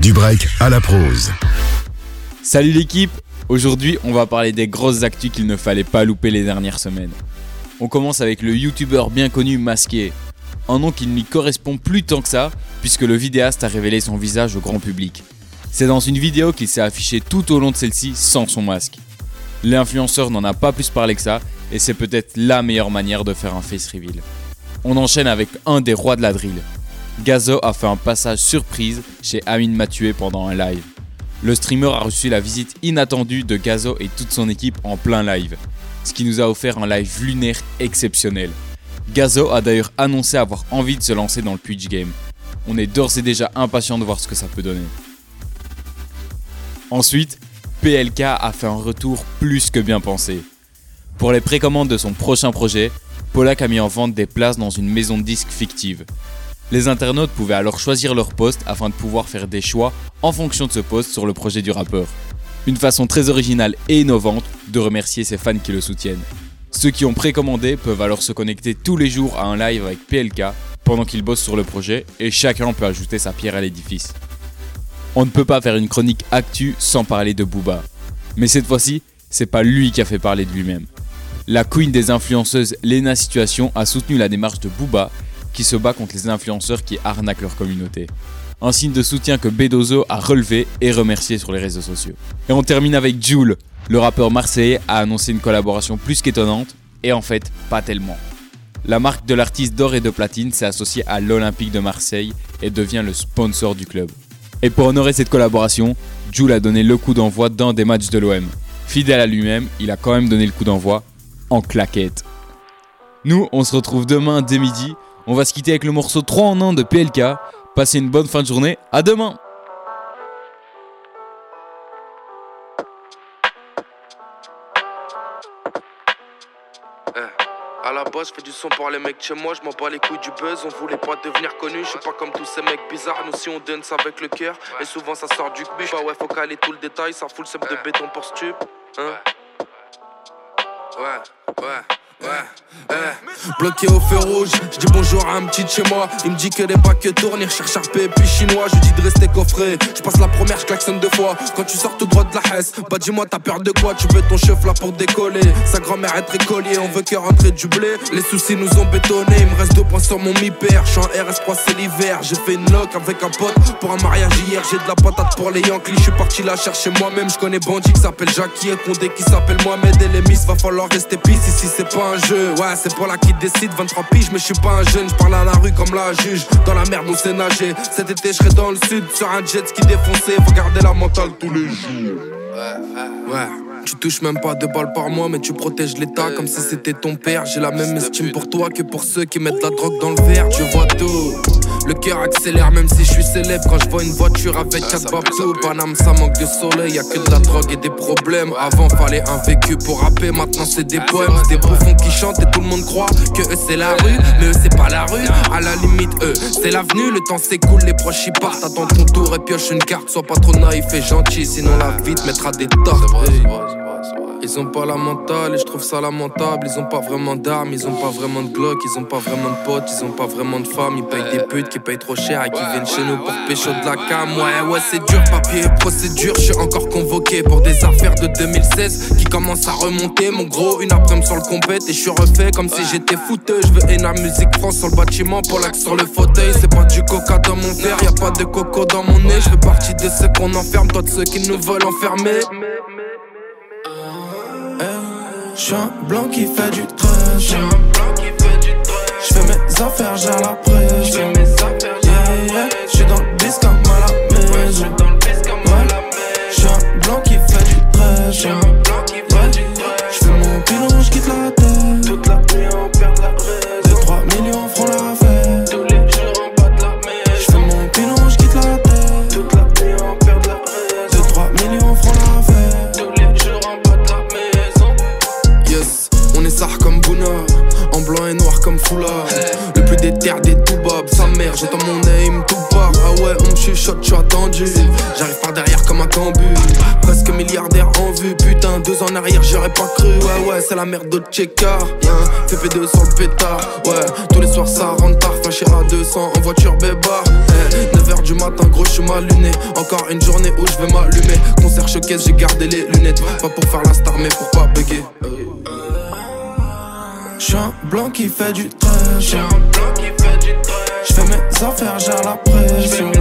Du break à la prose. Salut l'équipe Aujourd'hui, on va parler des grosses actus qu'il ne fallait pas louper les dernières semaines. On commence avec le youtubeur bien connu Masqué. Un nom qui ne lui correspond plus tant que ça, puisque le vidéaste a révélé son visage au grand public. C'est dans une vidéo qu'il s'est affiché tout au long de celle-ci sans son masque. L'influenceur n'en a pas plus parlé que ça, et c'est peut-être la meilleure manière de faire un face reveal. On enchaîne avec un des rois de la drill. Gazo a fait un passage surprise chez Amin Mathieu pendant un live. Le streamer a reçu la visite inattendue de Gazo et toute son équipe en plein live, ce qui nous a offert un live lunaire exceptionnel. Gazo a d'ailleurs annoncé avoir envie de se lancer dans le Twitch game. On est d'ores et déjà impatient de voir ce que ça peut donner. Ensuite, PLK a fait un retour plus que bien pensé. Pour les précommandes de son prochain projet, Polak a mis en vente des places dans une maison de disques fictive. Les internautes pouvaient alors choisir leur poste afin de pouvoir faire des choix en fonction de ce poste sur le projet du rappeur. Une façon très originale et innovante de remercier ses fans qui le soutiennent. Ceux qui ont précommandé peuvent alors se connecter tous les jours à un live avec PLK pendant qu'il bosse sur le projet et chacun peut ajouter sa pierre à l'édifice. On ne peut pas faire une chronique actu sans parler de Booba. Mais cette fois-ci, c'est pas lui qui a fait parler de lui-même. La queen des influenceuses Lena Situation a soutenu la démarche de Booba qui se bat contre les influenceurs qui arnaquent leur communauté. Un signe de soutien que Bedozo a relevé et remercié sur les réseaux sociaux. Et on termine avec Jules. Le rappeur marseillais a annoncé une collaboration plus qu'étonnante, et en fait, pas tellement. La marque de l'artiste d'or et de platine s'est associée à l'Olympique de Marseille et devient le sponsor du club. Et pour honorer cette collaboration, Jules a donné le coup d'envoi dans des matchs de l'OM. Fidèle à lui-même, il a quand même donné le coup d'envoi en claquette. Nous, on se retrouve demain dès midi. On va se quitter avec le morceau 3 en 1 de PLK. Passez une bonne fin de journée. À demain! À la base, je fais du son pour les mecs chez moi, je m'en bats les couilles du buzz. On voulait pas devenir connu, je suis pas comme tous ces mecs bizarres. Nous, si on donne ça avec le cœur, et souvent ça sort du cul. Bah ouais, faut caler tout le détail, ça fout le sep de béton pour stup. Hein? Ouais, ouais. Ouais, Bloqué au feu rouge, je dis bonjour à un petit chez moi. Il me dit que les bacs tournent, il recherche et puis chinois. Je dis de rester coffré. Je passe la première, je klaxonne deux fois. Quand tu sors tout droit de la Hesse, bah dis-moi t'as peur de quoi? Tu veux ton chef là pour décoller. Sa grand-mère est très collier, on veut que rentrer du blé. Les soucis nous ont bétonné, il me reste deux points sur mon mi-père. Je suis en RS3, c'est l'hiver. J'ai fait une loc avec un pote pour un mariage hier. J'ai de la patate pour les Yankees. Je suis parti la chercher moi-même. Je connais Bandit qui s'appelle Jackie et Condé qui s'appelle Mohamed et les Miss. Va falloir rester pisse ici, c'est pas Ouais, c'est pour la qui décide. 23 piges, mais je suis pas un jeune. Je parle à la rue comme la juge. Dans la merde, on sait nager. Cet été, je serai dans le sud sur un jet ski défoncé. Faut garder la mentale tous les jours. Ouais. Tu touches même pas deux balles par mois, mais tu protèges l'État comme si c'était ton père. J'ai la même estime pour toi que pour ceux qui mettent la drogue dans le verre. Tu vois tout. Le cœur accélère même si je suis célèbre quand je vois une voiture avec quatre babtou. Paname, ça manque de soleil, y a que de la drogue et des problèmes. Avant fallait un vécu pour rapper, maintenant c'est des poèmes. Des bouffons qui chantent et tout le monde croit que eux c'est la rue, mais eux c'est pas la rue. À la limite, eux c'est l'avenue. Le temps s'écoule, les proches y partent. Attends ton tour et pioche une carte. Sois pas trop naïf et gentil, sinon la vie te mettra des torts. Ils ont pas la mentale et je trouve ça lamentable. Ils ont pas vraiment d'armes, ils ont pas vraiment de glock, ils ont pas vraiment de potes, ils ont pas vraiment de femmes. Ils payent des putes qui payent trop cher et qui viennent chez nous pour pécho de la cam. Ouais, ouais, c'est dur, papier et procédure. Je suis encore convoqué pour des affaires de 2016 qui commencent à remonter. Mon gros, une après-midi sur le compète et je suis refait comme si j'étais fouteux. Je veux énorme musique France sur le bâtiment, pour l'axe sur le fauteuil. C'est pas du coca dans mon verre, y a pas de coco dans mon nez. Je fais partie de ceux qu'on enferme, toi de ceux qui nous veulent enfermer. Je suis un blanc qui fait du trash. Je fais mes affaires, j'ai la presse. On blanc et noir comme Foulard. Le plus déter des toubabs, sa mère vendu. J'arrive par derrière comme un cambu. Presque milliardaire en vue. Putain, deux ans en arrière, j'aurais pas cru. Ouais, ouais, c'est la merde de Tcheka. Yeah. FP2 sur le pétard. Ouais, tous les soirs ça rentre tard. Fâché à 200 en voiture bébar. 9h du matin, gros, je suis luné. Encore une journée où je vais m'allumer. Concert showcase, j'ai gardé les lunettes. Pas pour faire la star, mais pour pas bugger. J'suis un blanc qui fait du trash. J'fais mes affaires, gère la pression.